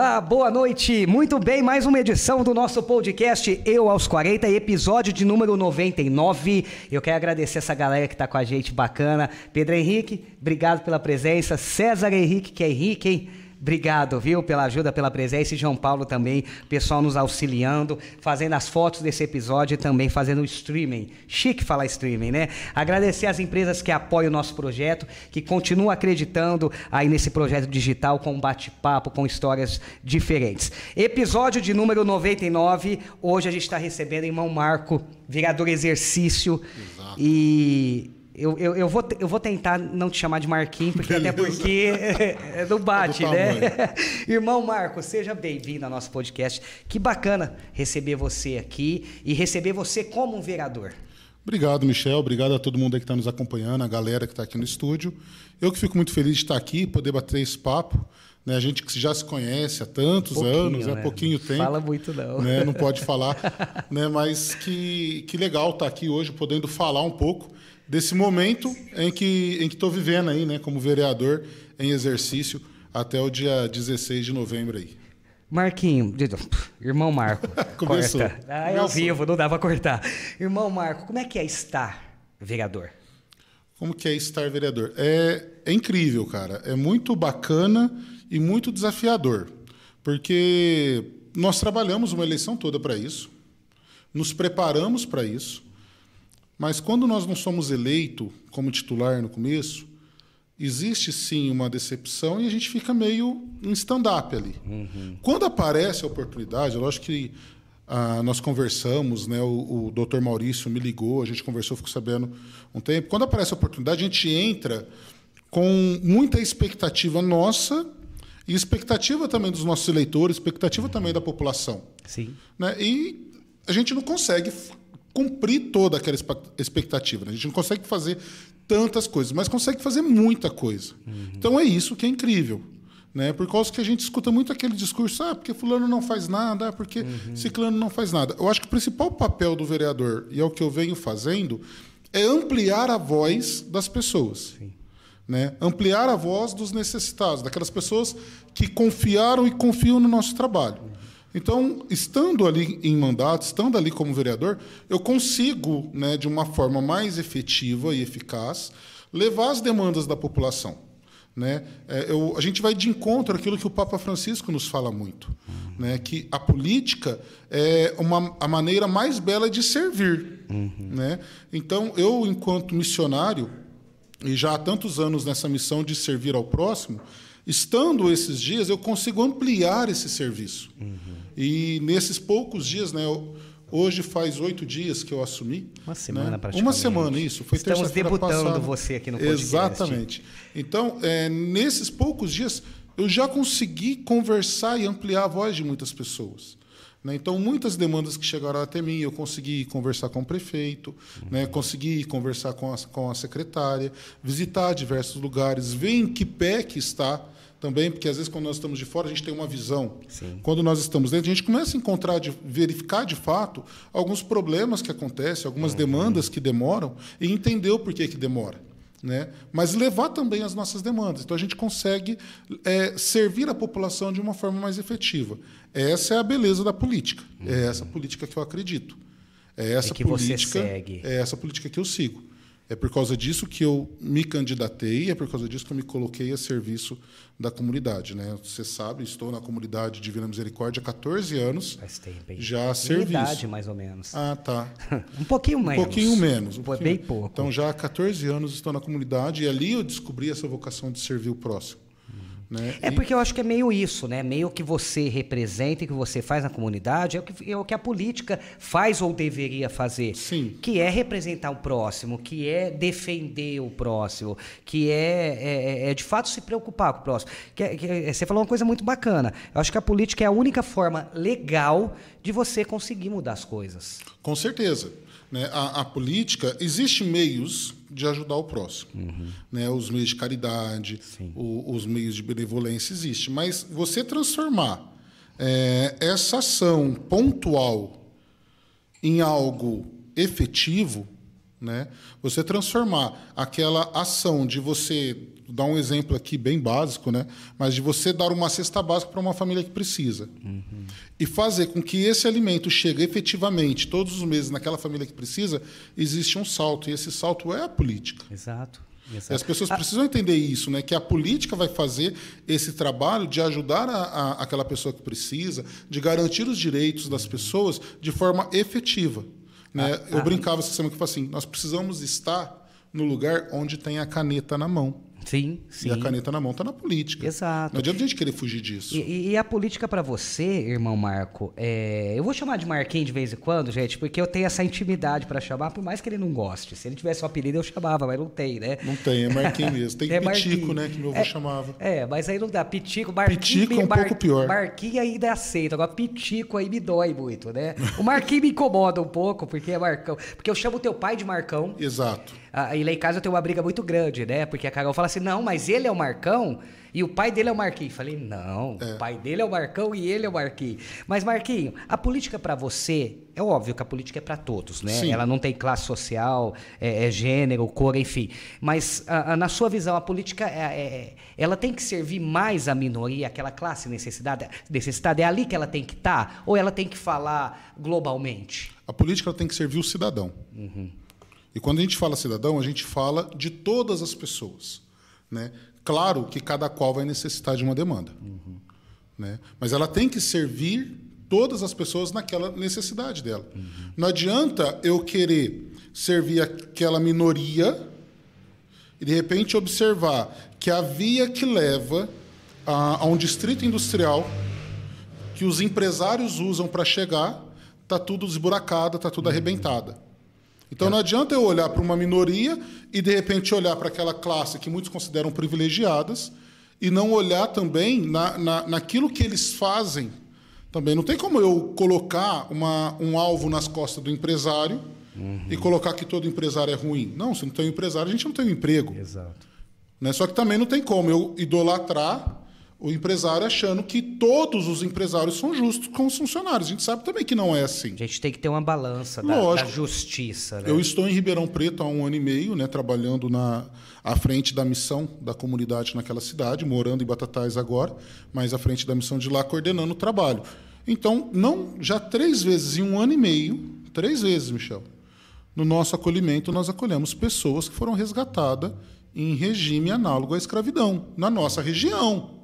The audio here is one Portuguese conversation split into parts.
Olá, boa noite. Muito bem, mais uma edição do nosso podcast Eu aos 40, episódio de número 99. Eu quero agradecer essa galera que tá com a gente bacana. Pedro Henrique, obrigado pela presença. César Henrique, que é Henrique, hein? Obrigado, viu, pela ajuda, pela presença. E João Paulo também, pessoal nos auxiliando, fazendo as fotos desse episódio e também fazendo o streaming. Chique falar streaming, né? Agradecer às empresas que apoiam o nosso projeto, que continuam acreditando aí nesse projeto digital com bate-papo, com histórias diferentes. Episódio de número 99. Hoje a gente está recebendo o irmão Marco, vereador exercício. Exato. E eu, eu, eu, vou, eu vou tentar não te chamar de Marquinhos, porque até porque é do bate, é né? Irmão Marco, seja bem-vindo ao nosso podcast. Que bacana receber você aqui e receber você como um vereador. Obrigado, Michel. Obrigado a todo mundo que está nos acompanhando, a galera que está aqui no estúdio. Eu que fico muito feliz de estar aqui, poder bater esse papo. Né? A gente que já se conhece há tantos anos, há né? pouquinho tempo. Fala muito não. Né? Não pode falar, né? mas que, que legal estar aqui hoje, podendo falar um pouco desse momento em que em que estou vivendo aí, né, como vereador em exercício até o dia 16 de novembro aí. Marquinho, irmão Marco, Começou. corta. Ah, é ao vivo, não dá para cortar. Irmão Marco, como é que é estar vereador? Como que é estar vereador? É, é incrível, cara. É muito bacana e muito desafiador, porque nós trabalhamos uma eleição toda para isso, nos preparamos para isso, mas quando nós não somos eleito como titular no começo, existe sim uma decepção e a gente fica meio em stand-up ali. Uhum. Quando aparece a oportunidade, eu acho que ah, nós conversamos, né, o, o doutor Maurício me ligou, a gente conversou, ficou sabendo um tempo. Quando aparece a oportunidade, a gente entra com muita expectativa nossa e expectativa também dos nossos eleitores, expectativa também da população. Sim. Né? E a gente não consegue cumprir toda aquela expectativa. Né? A gente não consegue fazer tantas coisas, mas consegue fazer muita coisa. Uhum. Então é isso que é incrível. Né? Por causa que a gente escuta muito aquele discurso, ah, porque fulano não faz nada, ah, porque uhum. ciclano não faz nada. Eu acho que o principal papel do vereador, e é o que eu venho fazendo, é ampliar a voz das pessoas. Sim. Né? Ampliar a voz dos necessitados, daquelas pessoas que confiaram e confiam no nosso trabalho. Então, estando ali em mandato, estando ali como vereador, eu consigo, né, de uma forma mais efetiva e eficaz, levar as demandas da população. Né? É, eu, a gente vai de encontro àquilo que o Papa Francisco nos fala muito, uhum. né? que a política é uma, a maneira mais bela de servir. Uhum. Né? Então, eu, enquanto missionário, e já há tantos anos nessa missão de servir ao próximo, estando esses dias, eu consigo ampliar esse serviço. Uhum. E nesses poucos dias, né? Eu, hoje faz oito dias que eu assumi. Uma semana, né? praticamente. Uma semana, isso. Foi Estamos debutando passada. você aqui no podcast. Exatamente. Então, é, nesses poucos dias, eu já consegui conversar e ampliar a voz de muitas pessoas. Né? Então, muitas demandas que chegaram até mim, eu consegui conversar com o prefeito, uhum. né? consegui conversar com a, com a secretária, visitar diversos lugares, ver em que pé que está também, porque às vezes quando nós estamos de fora a gente tem uma visão. Sim. Quando nós estamos dentro, a gente começa a encontrar, de, verificar de fato alguns problemas que acontecem, algumas uhum. demandas que demoram e entender o porquê que demora. Né? Mas levar também as nossas demandas. Então a gente consegue é, servir a população de uma forma mais efetiva. Essa é a beleza da política. É uhum. É essa política que eu acredito. É essa política. É essa política que eu sigo. É por causa disso que eu me candidatei, é por causa disso que eu me coloquei a serviço da comunidade. Né? Você sabe, estou na comunidade Divina Misericórdia há 14 anos. Faz tempo, hein? Já a serviço. idade, mais ou menos. Ah, tá. um pouquinho menos. Um pouquinho menos. Um pouquinho bem pouco. Então, já há 14 anos estou na comunidade e ali eu descobri essa vocação de servir o próximo. Né? É porque eu acho que é meio isso, né? Meio que você representa e que você faz na comunidade é o, que, é o que a política faz ou deveria fazer. Sim. Que é representar o próximo, que é defender o próximo, que é, é, é, é de fato se preocupar com o próximo. Que, é, que é, você falou uma coisa muito bacana. Eu acho que a política é a única forma legal de você conseguir mudar as coisas. Com certeza. Né? A, a, política, existem meios de ajudar o próximo. Uhum. Né? Os meios de caridade, o, os meios de benevolência existem. Mas você transformar é, essa ação pontual em algo efetivo, né? você transformar aquela ação de você dar um exemplo aqui bem básico, né? Mas de você dar uma cesta básica para uma família que precisa. Uhum. E fazer com que esse alimento chegue efetivamente todos os meses naquela família que precisa, existe um salto. E esse salto é a política. Exato. Exato. E as pessoas precisam entender isso, né? Que a política vai fazer esse trabalho de ajudar a, a, aquela pessoa que precisa, de garantir os direitos das pessoas de forma efetiva. Né? Ah, Eu ah, brincava essa semana que eu assim: nós precisamos estar no lugar onde tem a caneta na mão. Sim, sim. E a caneta na mão está na política. Exato. Não adianta a gente querer fugir disso. E, e a política para você, irmão Marco, é... eu vou chamar de Marquinhos de vez em quando, gente, porque eu tenho essa intimidade para chamar, por mais que ele não goste. Se ele tivesse um apelido, eu chamava, mas não tem, né? Não tem, é Marquinhos mesmo. Tem é Pitico, né, que meu avô é, chamava. É, mas aí não dá. Pitico, Marquinhos... Pitico é um Mar... pouco pior. Marquinhos ainda aceita. Agora, Pitico aí me dói muito, né? O Marquinhos me incomoda um pouco, porque é Marcão. Porque eu chamo teu pai de Marcão. Exato. Ah, e lá em casa eu tenho uma briga muito grande, né? Porque a Carol fala assim: não, mas ele é o Marcão e o pai dele é o Marquinhos. Falei: não, é. o pai dele é o Marcão e ele é o Marquinhos. Mas, Marquinho, a política para você, é óbvio que a política é para todos, né? Sim. Ela não tem classe social, é, é gênero, cor, enfim. Mas, a, a, na sua visão, a política, é, é, é ela tem que servir mais à minoria, aquela classe necessidade, necessidade? É ali que ela tem que estar? Tá, ou ela tem que falar globalmente? A política tem que servir o cidadão. Uhum. E quando a gente fala cidadão, a gente fala de todas as pessoas. Né? Claro que cada qual vai necessitar de uma demanda. Uhum. Né? Mas ela tem que servir todas as pessoas naquela necessidade dela. Uhum. Não adianta eu querer servir aquela minoria e, de repente, observar que a via que leva a, a um distrito industrial que os empresários usam para chegar está tudo esburacada, está tudo uhum. arrebentada. Então não adianta eu olhar para uma minoria e de repente olhar para aquela classe que muitos consideram privilegiadas e não olhar também na, na, naquilo que eles fazem. Também não tem como eu colocar uma, um alvo nas costas do empresário uhum. e colocar que todo empresário é ruim. Não, se não tem um empresário, a gente não tem um emprego. Exato. Né? Só que também não tem como eu idolatrar o empresário achando que todos os empresários são justos com os funcionários. A gente sabe também que não é assim. A gente tem que ter uma balança da, da, justiça. Né? Eu estou em Ribeirão Preto há um ano e meio, né, trabalhando na, à frente da missão da comunidade naquela cidade, morando em Batatais agora, mas à frente da missão de lá, coordenando o trabalho. Então, não já três vezes em um ano e meio, três vezes, Michel, no nosso acolhimento nós acolhemos pessoas que foram resgatadas em regime análogo à escravidão, na nossa região.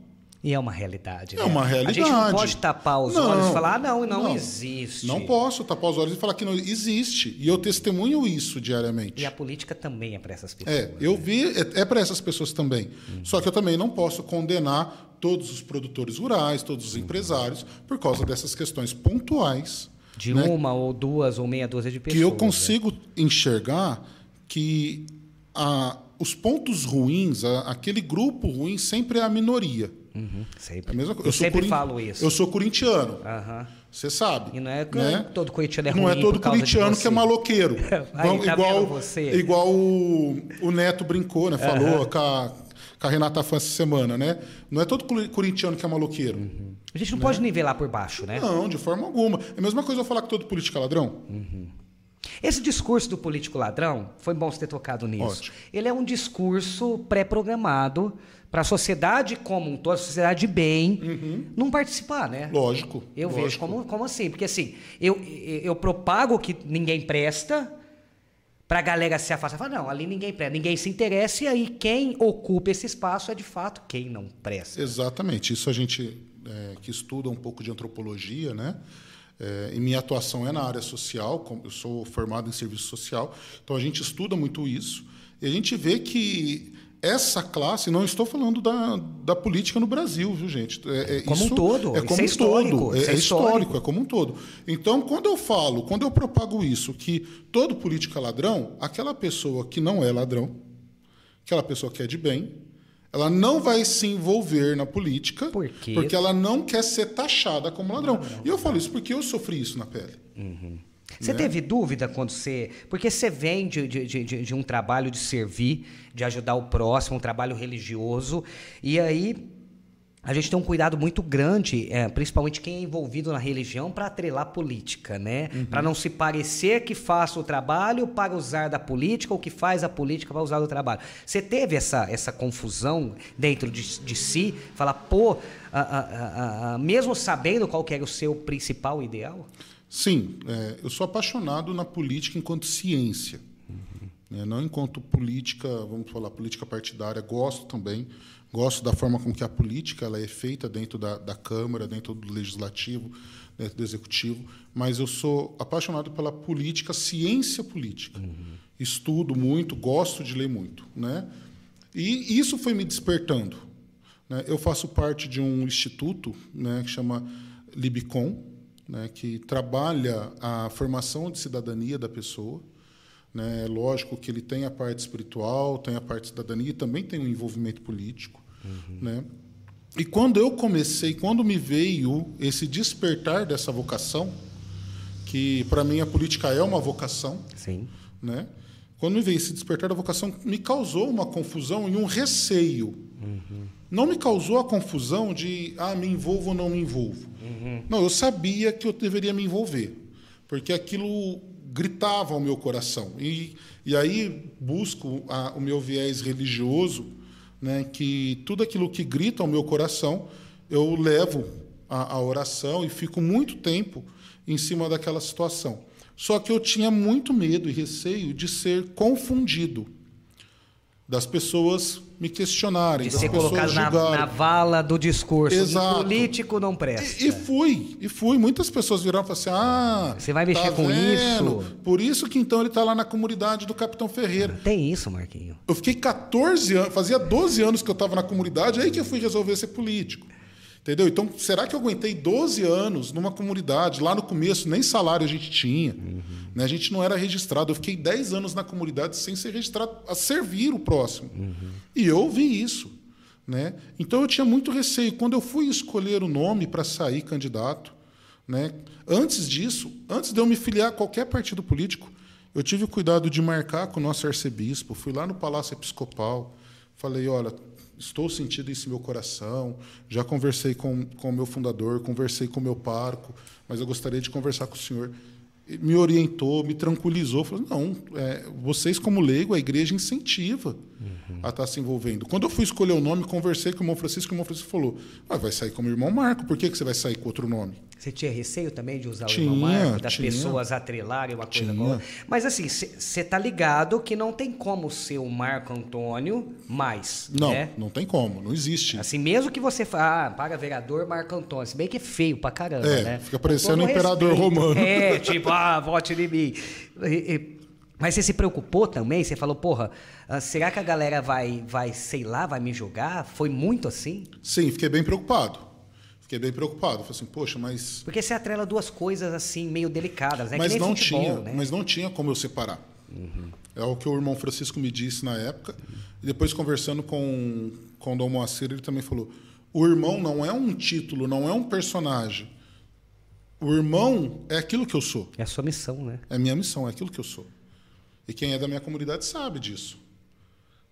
E é uma realidade. É né? uma realidade. A gente não pode tapar os não, olhos e falar, ah, não, não, não, existe. Não posso tapar os olhos e falar que não existe. E eu testemunho isso diariamente. E a política também é para essas pessoas. É, eu né? vi, é, é para essas pessoas também. Uhum. Só que eu também não posso condenar todos os produtores rurais, todos os uhum. empresários, por causa dessas questões pontuais. De né? uma ou duas ou meia dúzia de pessoas. Que eu consigo né? enxergar que a, os pontos ruins, a, aquele grupo ruim sempre é a minoria. Uhum, sempre. É. Eu, eu sempre falo isso. Eu sou corintiano. Uhum. Você sabe. E não é né? todo corintiano é ruim Não é todo corintiano que é maloqueiro. Aí, tá igual você. igual o, o Neto brincou, né? Falou uhum. com, a, com a Renata Fã essa semana, né? Não é todo corintiano que é maloqueiro. Uhum. A gente não né? pode nivelar por baixo, né? Não, de forma alguma. É a mesma coisa eu falar que todo político é ladrão. Uhum. Esse discurso do político ladrão, foi bom você ter tocado nisso. Ótimo. Ele é um discurso pré-programado para a sociedade como um todo, a sociedade de bem, uhum. não participar, né? Lógico. Eu lógico. vejo como, como assim, porque assim, eu, eu propago que ninguém presta para a galera se afastar. Fala, não, ali ninguém presta, ninguém se interessa e aí quem ocupa esse espaço é de fato quem não presta. Exatamente. Isso a gente é, que estuda um pouco de antropologia, né? É, e minha atuação é na área social, eu sou formado em serviço social, então a gente estuda muito isso. E a gente vê que essa classe, não estou falando da, da política no Brasil, viu, gente? É, é como um todo. É como é um todo. É, é, histórico, é como um todo. Então, quando eu falo, quando eu propago isso, que todo político é ladrão, aquela pessoa que não é ladrão, aquela pessoa que é de bem, ela não vai se envolver na política Por quê? porque ela não quer ser taxada como ladrão. Não, não, e eu falo isso porque eu sofri isso na pele. Uhum. Você né? teve dúvida quando você. Porque você vem de, de, de, de, um trabalho de servir, de ajudar o próximo, um trabalho religioso, e aí a gente tem um cuidado muito grande, é, principalmente quem é envolvido na religião, para atrelar política, né? Uhum. Para não se parecer que faça o trabalho para usar da política ou que faz a política para usar do trabalho. Você teve essa, essa confusão dentro de, de si? Falar, pô, a, a, a, mesmo sabendo qual era o seu principal ideal? Sim, é, eu sou apaixonado na política enquanto ciência. Uhum. Né? Não enquanto política, vamos falar, política partidária, gosto também Gosto da forma como que a política ela é feita dentro da, da Câmara, dentro do Legislativo, dentro do Executivo, mas eu sou apaixonado pela política, ciência política. Uhum. Estudo muito, gosto de ler muito. Né? E isso foi me despertando. Né? Eu faço parte de um instituto né, que chama Libicom, né, que trabalha a formação de cidadania da pessoa. Né? É lógico que ele tem a parte espiritual, tem a parte de cidadania e também tem um envolvimento político. Uhum. Né? E quando eu comecei, quando me veio esse despertar dessa vocação, que para mim a política é uma vocação, Sim. né? Quando me veio esse despertar da vocação, me causou uma confusão e um receio. Uhum. Não me causou a confusão de ah, me envolvo ou não me envolvo. Uhum. Não, eu sabia que eu deveria me envolver, porque aquilo gritava ao meu coração. E, e aí busco a, o meu viés religioso né, que tudo aquilo que grita ao meu coração, eu levo a, a oração e fico muito tempo em cima daquela situação. Só que eu tinha muito medo e receio de ser confundido, das pessoas me questionarem, de das ser pessoas colocado na, na, vala do discurso. Exato. O político não presta. E, e, fui, e fui. Muitas pessoas viraram e falaram assim: ah, você vai mexer tá com vendo? isso? Por isso que então ele está lá na comunidade do Capitão Ferreira. Tem isso, Marquinho. Eu fiquei 14 anos, fazia 12 anos que eu estava na comunidade, aí que eu fui resolver ser político. Entendeu? Então, será que eu aguentei 12 anos numa comunidade? Lá no começo, nem salário a gente tinha. Uhum. Né? A gente não era registrado. Eu fiquei 10 anos na comunidade sem ser registrado a servir o próximo. Uhum. E eu vi isso. Né? Então, eu tinha muito receio. Quando eu fui escolher o nome para sair candidato, né? antes disso, antes de eu me filiar a qualquer partido político, eu tive o cuidado de marcar com o nosso arcebispo. Fui lá no Palácio Episcopal. Falei: olha, estou sentindo isso no meu coração. Já conversei com, o meu fundador, conversei com o meu parco, mas eu gostaria de conversar com o senhor. Me orientou, me tranquilizou. Falou: não, é, vocês, como leigo, a igreja incentiva uhum. a estar tá se envolvendo. Quando eu fui escolher o nome, conversei com o irmão Francisco, e o irmão Francisco falou: ah, vai sair como irmão Marco, por que, que você vai sair com outro nome? Você tinha receio também de usar tinha, o irmão Marco, das tinha, pessoas atrelarem uma coisa com outra? Mas assim, você tá ligado que não tem como ser o Marco Antônio mais. Não, né? não tem como, não existe. Assim, mesmo que você fale, ah, para vereador Marco Antônio, se bem que é feio pra caramba, é, né? Fica parecendo o imperador respeito. romano. É, tipo, ah, vote em mim. E, e, mas você se preocupou também? Você falou, porra, ah, será que a galera vai, vai, sei lá, vai me julgar? Foi muito assim? Sim, fiquei bem preocupado. Fiquei bem preocupado. Falei assim, poxa, mas. Porque você atrela duas coisas assim, meio delicadas, né? Mas não futebol, tinha, né? mas não tinha como eu separar. Uhum. É o que o irmão Francisco me disse na época. Uhum. E depois, conversando com, com o Dom Moacir, ele também falou: o irmão não é um título, não é um personagem. O irmão é aquilo que eu sou. É a sua missão, né? É a minha missão, é aquilo que eu sou. E quem é da minha comunidade sabe disso.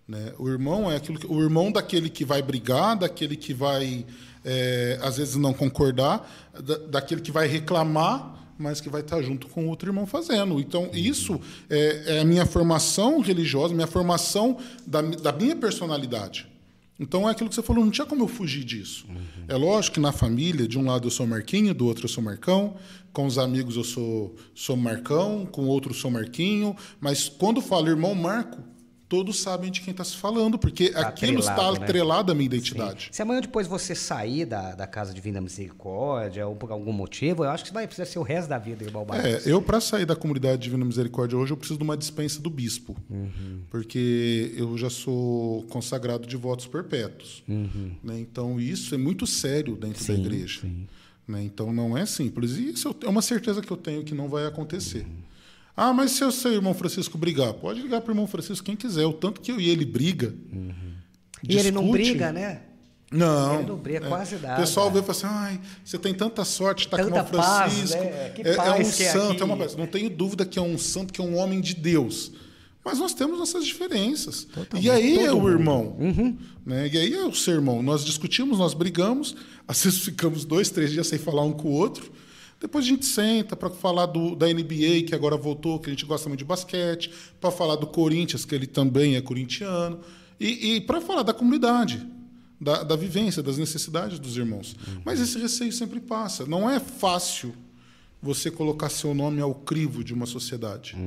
Né? O irmão é aquilo que, o irmão daquele que vai brigar, daquele que vai é, às vezes não concordar, da, daquele que vai reclamar, mas que vai estar junto com outro irmão fazendo. Então isso é, é a minha formação religiosa, minha formação da, da minha personalidade. Então é aquilo que você falou, não tinha como eu fugir disso. Uhum. É lógico que na família, de um lado eu sou Marquinho, do outro eu sou Marcão, com os amigos eu sou, sou Marcão, com outro eu sou Marquinho, mas quando falo irmão Marco, todos sabem de quem está se falando, porque tá aquilo está né? atrelado à minha identidade. Sim. Se amanhã depois você sair da, da Casa Divina Misericórdia, ou por algum motivo, eu acho que vai precisar ser o resto da vida, irmão Marcos. É, eu, para sair da comunidade Divina Misericórdia hoje, eu preciso de uma dispensa do bispo, uhum. porque eu já sou consagrado de votos perpétuos. Uhum. Né? Então, isso é muito sério dentro sim, da igreja. Né? Então, não é simples. E isso é uma certeza que eu tenho que não vai acontecer. Uhum. Ah, mas se o seu irmão Francisco brigar, pode ligar para o irmão Francisco quem quiser. O tanto que eu e ele briga. Uhum. E ele não briga, né? Não. Ele não briga, é. quase nada. O pessoal vê e fala assim: ai, você tem tanta sorte, está com o irmão Francisco. Paz, né? é, é, um santo, é, é uma Não tenho dúvida que é um santo, que é um homem de Deus. Mas nós temos nossas diferenças. Totalmente. E aí Todo é o irmão. Uhum. Né? E aí é o ser irmão. Nós discutimos, nós brigamos, às vezes ficamos dois, três dias sem falar um com o outro. Depois a gente senta para falar do, da NBA, que agora voltou, que a gente gosta muito de basquete, para falar do Corinthians, que ele também é corintiano, e, e para falar da comunidade, da, da vivência, das necessidades dos irmãos. Mas esse receio sempre passa. Não é fácil você colocar seu nome ao crivo de uma sociedade.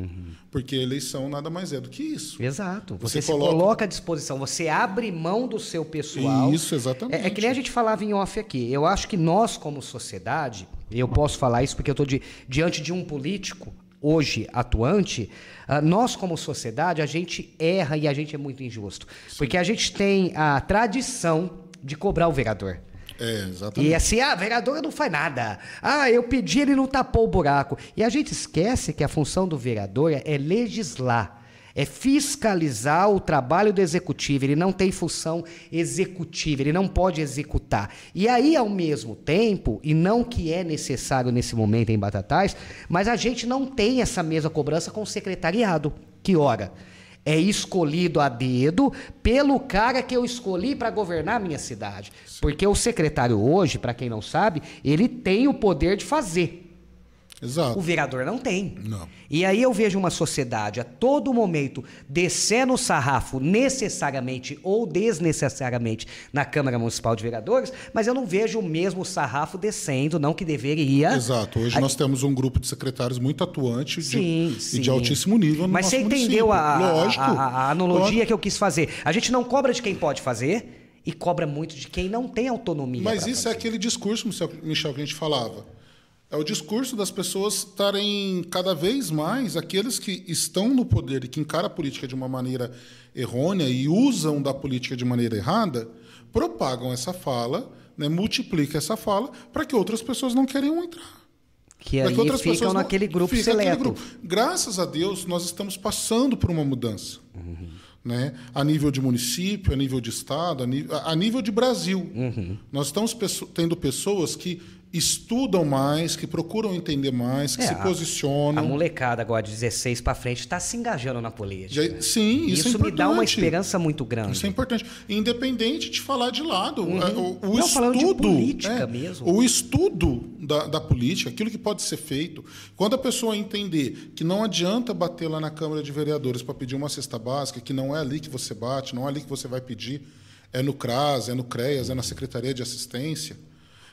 Porque a eleição nada mais é do que isso. Exato. Você, Você se coloca- coloca à disposição, você abre mão do seu pessoal. Isso, exatamente. É, é que nem a gente falava em off aqui. Eu acho que nós, como sociedade, eu posso falar isso porque eu estou diante de um político hoje atuante, ah, nós como sociedade, a gente erra e a gente é muito injusto. Porque a gente tem a tradição de cobrar o vereador. É, exatamente. E assim, ah, vereador não faz nada. Ah, eu pedi, ele não tapou o buraco. E a gente esquece que a função do vereador é legislar, é fiscalizar o trabalho do executivo. Ele não tem função executiva, ele não pode executar. E aí, ao mesmo tempo, e não que é necessário nesse momento em Batatais, mas a gente não tem essa mesma cobrança com o secretariado. Que ora? é escolhido a dedo pelo cara que eu escolhi para governar a minha cidade. Porque o secretário hoje, para quem não sabe, ele tem o poder de fazer. Exato. O vereador não tem. Não. E aí eu vejo uma sociedade a todo momento descendo o sarrafo necessariamente ou desnecessariamente na Câmara Municipal de Vereadores, mas eu não vejo o mesmo sarrafo descendo, não que deveria. Exato. Hoje nós temos um grupo de secretários muito atuante de- Sim, e de altíssimo nível no Mas você entendeu a, a- a- analogia Lógico. que eu quis fazer. A gente não cobra de quem pode fazer e cobra muito de quem não tem autonomia. Mas isso é fazer. aquele discurso, Michel, que a gente falava. É o discurso das pessoas estarem cada vez mais, aqueles que estão no poder e que encaram a política de uma maneira errônea e usam da política de maneira errada, propagam essa fala, né, multiplicam essa fala para que outras pessoas não queiram entrar. que Para aí que outras ficam pessoas não- naquele grupo fica seleto. grupo. Graças a Deus, nós estamos passando por uma mudança. Uhum. Né? A nível de município, a nível de estado, a nível, a nível de Brasil. Uhum. Nós estamos tendo pessoas que estudam mais, que procuram entender mais, que É, se posicionam. A molecada agora de 16 para frente está se engajando na política. Já- sim, isso, Isso, é me dá uma importante. esperança muito grande. Isso é importante. Independente de falar de lado. é, O, o Uhum. Não, estudo. política é, mesmo. O estudo da, da política, aquilo que pode ser feito, quando a pessoa entender que não adianta bater lá na Câmara de Vereadores para pedir uma cesta básica, que não é ali que você bate, não é ali que você vai pedir, é no CRAS, é no CREAS, é na Secretaria de Assistência.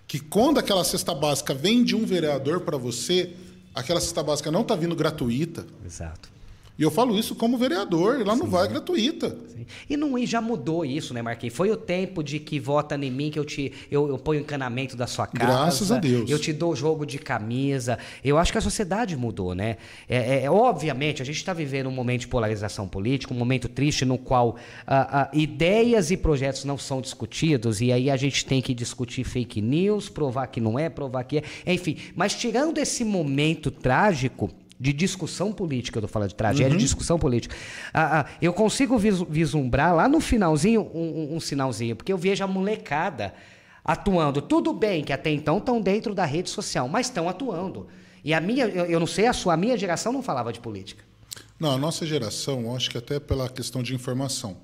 Que quando aquela cesta básica vem de um vereador para você, aquela cesta básica não está vindo gratuita. Exato. E eu falo isso como vereador, lá não vai gratuita. Sim. E não e já mudou isso, né, Marquinhos? Foi o tempo de que vota em mim, que eu te eu, eu ponho o encanamento da sua casa. Graças a Deus. Eu te dou jogo de camisa. Eu acho que a sociedade mudou, né? É, é- obviamente, a gente está vivendo um momento de polarização política, um momento triste no qual ah, ah, ideias e projetos não são discutidos, e aí a gente tem que discutir fake news, provar que não é, provar que é. Enfim, mas tirando esse momento trágico de discussão política, eu tô falando de tragédia, Uhum. de discussão política. Ah, ah, eu consigo vislumbrar lá no finalzinho um, um- um sinalzinho, porque eu vejo a molecada atuando. Tudo bem que até então estão dentro da rede social, mas estão atuando. E a minha, eu, eu não sei a sua, a minha geração não falava de política. Não, a nossa geração, acho que até pela questão de informação.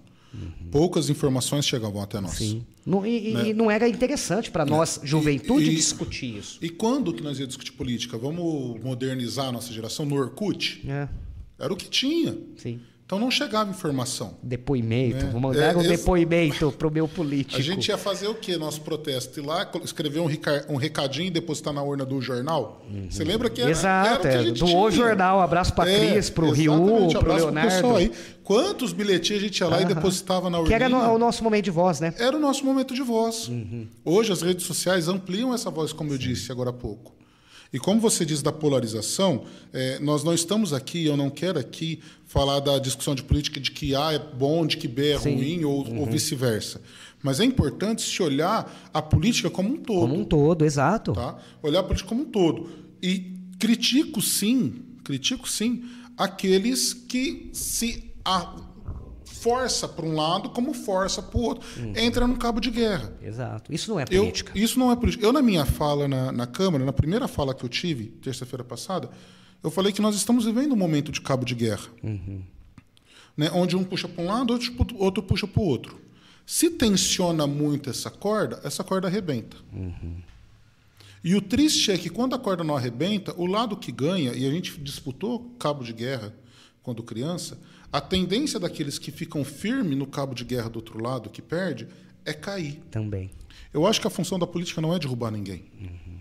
Poucas informações chegavam até nós. Não, e, e- e não era interessante para nós, juventude, Né? e- discutir isso. E quando que nós ia discutir política? Vamos modernizar a nossa geração no Orkut? É, Era o que tinha. sim. Então não chegava informação. Depoimento. É. Vamos dar É, um esse- depoimento pro meu político. A gente ia fazer o quê? Nosso protesto? Ir lá, escrever um, rica- um recadinho e depositar na urna do jornal? Você lembra que era, Exato, era o que a é, gente do. O Jornal, abraço pra Cris, pro Rio, exatamente, pro abraço Leonardo. aí. Quantos bilhetinhos a gente ia lá e depositava na urna? Que era no- o nosso momento de voz, né? era o nosso momento de voz. Hoje as redes sociais ampliam essa voz, como eu disse agora há pouco. E como você diz da polarização, eh, nós não estamos aqui, eu não quero aqui falar da discussão de política de que A é bom, de que B é Sim. ruim ou, ou vice-versa. Mas é importante se olhar a política como um todo. Como um todo, exato. tá? Olhar a política como um todo. E critico sim, critico sim, aqueles que se a- força para um lado como força para o outro. Entra num cabo de guerra. Exato. Isso não é Eu, política. isso não é política. Eu, na minha fala na, na Câmara, na primeira fala que eu tive, terça-feira passada, eu falei que nós estamos vivendo um momento de cabo de guerra. né? onde um puxa para um lado, outro, outro puxa para o outro. Se tensiona muito essa corda, essa corda arrebenta. Uhum. E o triste é que quando a corda não arrebenta, o lado que ganha, e a gente disputou cabo de guerra quando criança, a tendência daqueles que ficam firmes no cabo de guerra do outro lado, que perde, é cair. Também. Eu acho que a função da política não é derrubar ninguém. Uhum.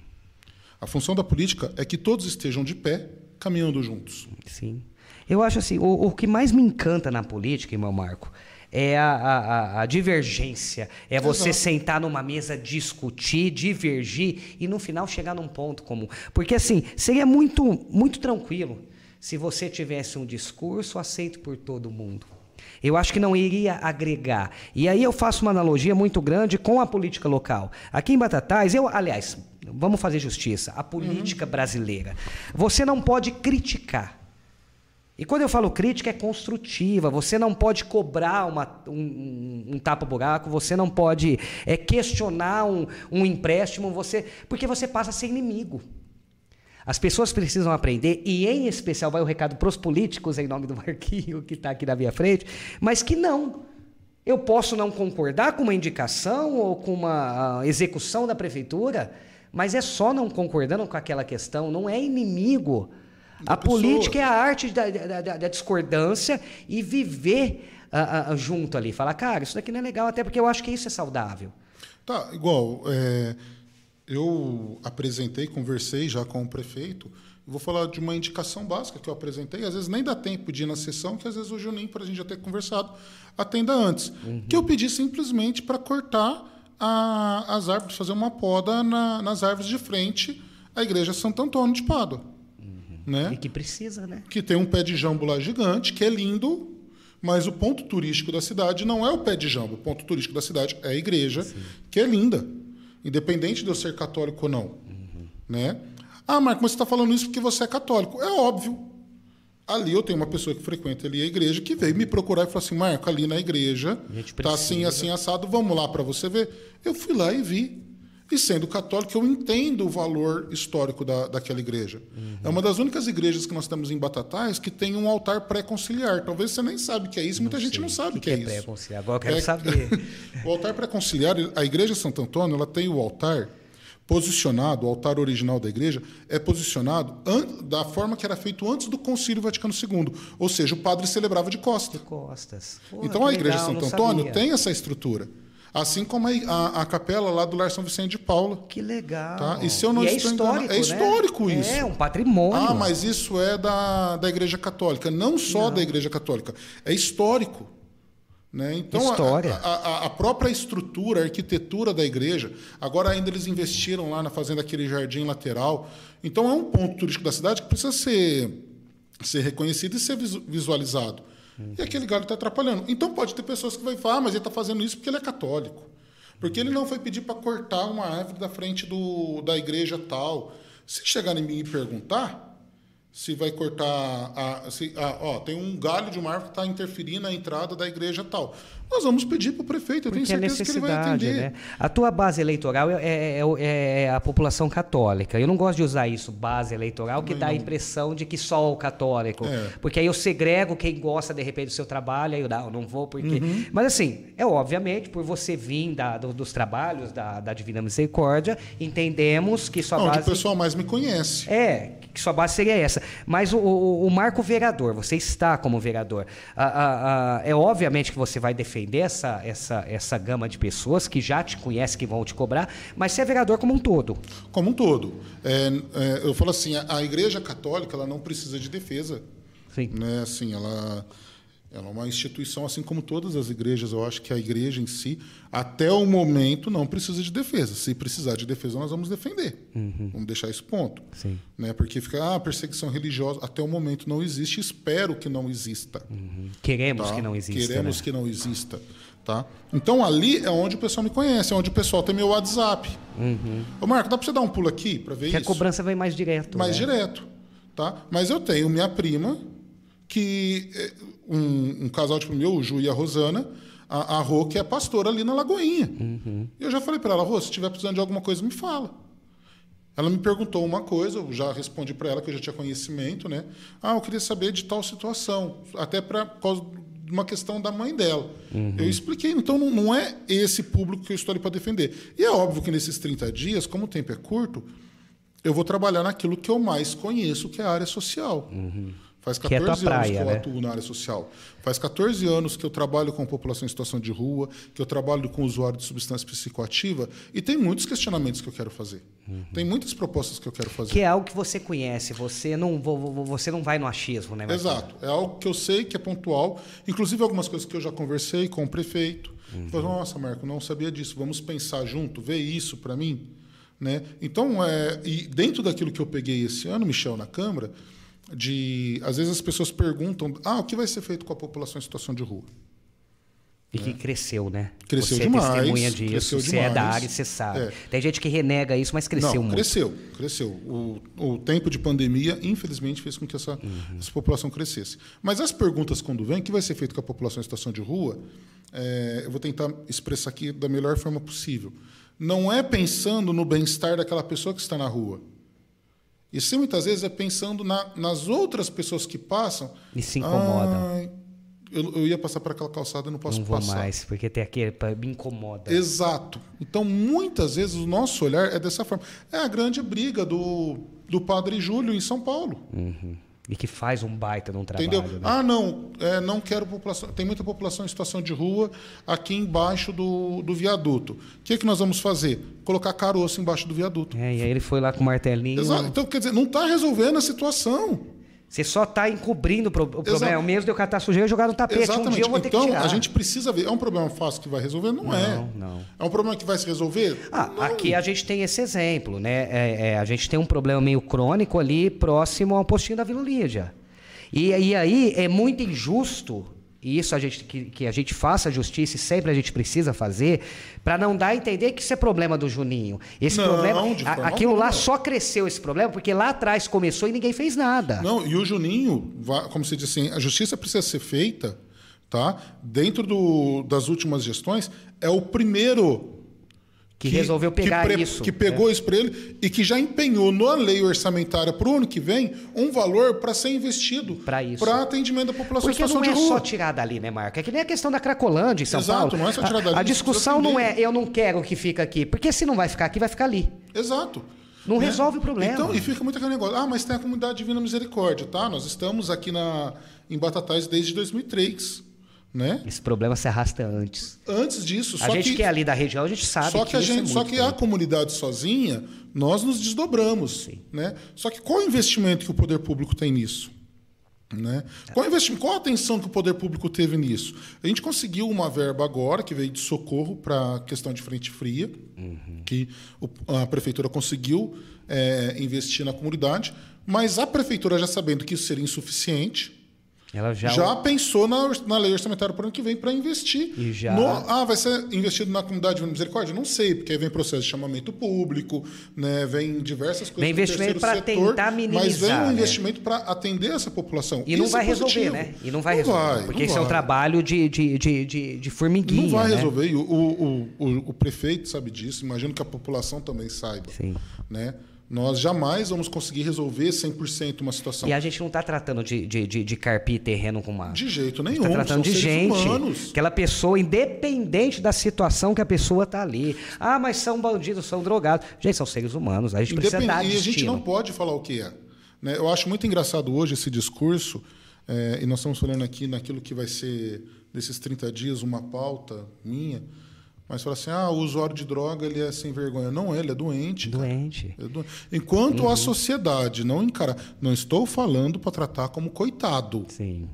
A função da política é que todos estejam de pé, caminhando juntos. Sim. Eu acho assim, o, o que mais me encanta na política, irmão Marco, é a, a, a, divergência. É você Exato. sentar numa mesa, discutir, divergir e no final chegar num ponto comum. Porque assim, seria muito, muito tranquilo se você tivesse um discurso aceito por todo mundo. Eu acho que não iria agregar. E aí eu faço uma analogia muito grande com a política local. Aqui em Batatais, eu, aliás, vamos fazer justiça, a política uhum. brasileira. Você não pode criticar. E quando eu falo crítica, é construtiva. Você não pode cobrar uma, um, um, um tapa-buraco, você não pode é, questionar um, um empréstimo, você, porque você passa a ser inimigo. As pessoas precisam aprender, e em especial vai o recado para os políticos, em nome do Marquinho, que está aqui na minha frente, mas que não. Eu posso não concordar com uma indicação ou com uma execução da prefeitura, mas é só não concordando com aquela questão, não é inimigo a pessoa. política é a arte da, da, da, da discordância e viver uh, uh, junto ali. Falar, cara, isso daqui não é legal, até porque eu acho que isso é saudável. Tá, igual. É, eu apresentei, conversei já com o prefeito. Vou falar de uma indicação básica que eu apresentei. Às vezes nem dá tempo de ir na sessão, que às vezes o Juninho, para a gente já ter conversado, atenda antes. Uhum. Que eu pedi simplesmente para cortar a, as árvores, fazer uma poda na, nas árvores de frente à igreja Santo Antônio de Pádua. Né? E que precisa, né? Que tem um pé de jambo lá gigante, que é lindo, mas o ponto turístico da cidade não é o pé de jambo. O ponto turístico da cidade é a igreja, Sim. que é linda, independente de eu ser católico ou não. Uhum. Né? Ah, Marco, mas você está falando isso porque você é católico. É óbvio. Ali eu tenho uma pessoa que frequenta ali a igreja que veio me procurar e falou assim: Marco, ali na igreja está assim, assim, assado, vamos lá para você ver. Eu fui lá e vi. E sendo católico, eu entendo o valor histórico da, daquela igreja. Uhum. É uma das únicas igrejas que nós temos em Batatais que tem um altar pré-conciliar. Talvez você nem sabe o que é isso, muita gente não sabe o que, que, é, é isso. Pré-conciliar? Agora eu quero é, saber. o altar pré-conciliar, a igreja Santo Antônio, ela tem o altar posicionado, o altar original da igreja, é posicionado da forma que era feito antes do Concílio Vaticano II. Ou seja, o padre celebrava de costas. De costas. Porra, então a igreja legal, Santo Antônio sabia. tem essa estrutura. Assim como a, a, a, capela lá do Lar São Vicente de Paula. Que legal. Tá? E se eu não e é histórico, enganado, é histórico né? isso. É um patrimônio. Ah, mas isso é da, da Igreja Católica. Não só não. da Igreja Católica. É histórico. Né? Então, História. A, a, a, própria estrutura, a arquitetura da igreja, agora ainda eles investiram lá na fazendo aquele jardim lateral. Então, é um ponto turístico da cidade que precisa ser, ser reconhecido e ser visualizado. Uhum. E aquele galho está atrapalhando. Então pode ter pessoas que vão falar, ah, mas ele está fazendo isso porque ele é católico. Porque ele não foi pedir para cortar uma árvore da frente do, da igreja tal. Se chegar em mim e perguntar, se vai cortar a, se, a, ó, tem um galho de uma árvore que está interferindo na entrada da igreja tal. Nós vamos pedir para o prefeito, eu tenho Porque é certeza que ele vai atender. Né? A tua base eleitoral é, é, é, é, a população católica. Eu não gosto de usar isso, base eleitoral, que dá a impressão de que só o católico. É. Porque aí eu segrego quem gosta, de repente, do seu trabalho, aí eu não, não vou porque... Uhum. Mas assim, é obviamente, por você vir da, do, dos trabalhos da, da Divina Misericórdia, entendemos que sua Onde base... o pessoal mais me conhece. É, que sua base seria essa. Mas o, o, o marco vereador, você está como vereador. é obviamente que você vai defender defender essa, essa, essa gama de pessoas que já te conhecem, que vão te cobrar, mas ser vereador como um todo. Como um todo. É, é, eu falo assim, a, a Igreja Católica ela não precisa de defesa. Sim. Né? Assim, ela ela é uma instituição, assim como todas as igrejas. Eu acho que a igreja em si, até o momento, não precisa de defesa. Se precisar de defesa, nós vamos defender. Uhum. Vamos deixar esse ponto. Sim. Né? Porque fica, ah, perseguição religiosa, até o momento não existe. Espero que não exista. Uhum. Queremos tá? que não exista. Queremos né? que não exista. Tá? Então ali é onde o pessoal me conhece, é onde o pessoal tem meu WhatsApp. Uhum. Ô Marco, dá para você dar um pulo aqui para ver que isso? a cobrança vem mais direto. Mais né? direto. Tá? Mas eu tenho minha prima que eh, um, um casal tipo meu, o Ju e a Rosana, a, a Rô, que é pastora ali na Lagoinha. Uhum. E eu já falei para ela, Rô, se estiver precisando de alguma coisa, me fala. Ela me perguntou uma coisa, eu já respondi para ela que eu já tinha conhecimento, né? Ah, eu queria saber de tal situação, até para causa uma questão da mãe dela. Uhum. Eu expliquei, então não, não, é esse público que eu estou ali para defender. E é óbvio que nesses 30 dias, como o tempo é curto, eu vou trabalhar naquilo que eu mais conheço, que é a área social. Uhum. Faz 14 é anos praia, que eu né? atuo na área social. Faz 14 anos que eu trabalho com população em situação de rua, que eu trabalho com usuário de substância psicoativa e tem muitos questionamentos que eu quero fazer. Uhum. Tem muitas propostas que eu quero fazer. Que é algo que você conhece, você não, você não vai no achismo, né? Marcelo? Exato. É algo que eu sei que é pontual. Inclusive algumas coisas que eu já conversei com o prefeito. Uhum. Falei, Nossa, Marco, não sabia disso. Vamos pensar junto, ver isso para mim. Né? Então, é, e dentro daquilo que eu peguei esse ano, Michel, na Câmara, de às vezes as pessoas perguntam, ah, o que vai ser feito com a população em situação de rua? E que cresceu, né? Cresceu você demais. Você é testemunha disso, você demais. é da área, você sabe. É. Tem gente que renega isso, mas cresceu Não, muito. Cresceu, cresceu. O, o tempo de pandemia, infelizmente, fez com que essa, uhum. essa população crescesse. Mas as perguntas, quando vêm, o que vai ser feito com a população em situação de rua? É, eu vou tentar expressar aqui da melhor forma possível. Não é pensando no bem-estar daquela pessoa que está na rua. E sim, muitas vezes é pensando na, nas outras pessoas que passam. E se incomodam. eu, eu, ia passar para aquela calçada e não posso não vou passar. mais, porque tem aquele me incomoda. Exato. Então, muitas vezes o nosso olhar é dessa forma. É a grande briga do, do Padre Júlio em São Paulo. Uhum. E que faz um baita num trabalho. Entendeu? Né? Ah, não, é, não quero população. Tem muita população em situação de rua aqui embaixo do, do viaduto. O que, é que nós vamos fazer? Colocar caroço embaixo do viaduto. É, e aí ele foi lá com o martelinho. Exato. Então, quer dizer, não está resolvendo a situação. Você só está encobrindo o problema. É o mesmo de eu catar sujeira e jogar no tapete. Exatamente. Um dia eu vou então, ter que tirar. a gente precisa ver. É um problema fácil que vai resolver? Não, não é. Não, É um problema que vai se resolver? Ah, aqui a gente tem esse exemplo, né? É, é, a gente tem um problema meio crônico ali próximo ao postinho da Vila Lídia. E, e aí é muito injusto e isso a gente, que, que, a gente faça justiça e sempre a gente precisa fazer, para não dar a entender que isso é problema do Juninho. Esse não, problema, a, aquilo lá só cresceu esse problema porque lá atrás começou e ninguém fez nada. Não, e o Juninho, como você disse assim, a justiça precisa ser feita, tá? Dentro do, das últimas gestões, é o primeiro que, que resolveu pegar que isso. Que pegou é. isso para ele e que já empenhou na lei orçamentária para o ano que vem um valor para ser investido. Para atendimento da população Porque não é só tirar dali, né, Marco? É que nem a questão da Cracolândia em São Exato, Paulo. Exato, não é só tirar dali. A, a discussão não é eu não quero que fique aqui. Porque se não vai ficar aqui, vai ficar ali. Exato. Não né? resolve o problema. Então, e fica muito aquele negócio. Ah, mas tem a comunidade Divina Misericórdia, tá? Nós estamos aqui na, em Batatais desde 2003. Né? Esse problema se arrasta antes. Antes disso, a gente que, que, é ali da região, a gente sabe só que, que a gente, é só que a comunidade sozinha, nós nos desdobramos, Sim. né? Só que qual o investimento que o poder público tem nisso? Né? Qual, investimento, qual a atenção que o poder público teve nisso? A gente conseguiu uma verba agora, que veio de socorro para a questão de frente fria, uhum. que a prefeitura conseguiu é, investir na comunidade, mas a prefeitura, já sabendo que isso seria insuficiente, ela já, já pensou na, na lei orçamentária para o ano que vem para investir. E já... No, ah, vai ser investido na comunidade de misericórdia? Não sei, porque aí vem processo de chamamento público, né, vem diversas coisas. Vem investimento para tentar minimizar. Mas vem um né? investimento para atender essa população. E não vai é resolver, né? E não vai não resolver. Vai, porque isso vai. é um trabalho de, de, de, de, de formiguinha. Não vai né? resolver. O, o, o, o, prefeito sabe disso, imagino que a população também saiba. Sim. Né? Nós jamais vamos conseguir resolver 100% uma situação. E a gente não está tratando de, de, de, de, carpir terreno com mar. De jeito nenhum. Está tratando de gente. Humanos. Aquela pessoa, independente da situação que a pessoa está ali. Ah, mas são bandidos, são drogados. Gente, são seres humanos. A gente precisa dar E a gente não pode falar o que é. Né? Eu acho muito engraçado hoje esse discurso, é, e nós estamos falando aqui naquilo que vai ser, desses 30 dias, uma pauta minha mas fala assim, ah, o usuário de droga ele é sem vergonha. Não ele é doente. Doente. É doente. Enquanto uhum. a sociedade não encara... Não estou falando para tratar como coitado. Sim.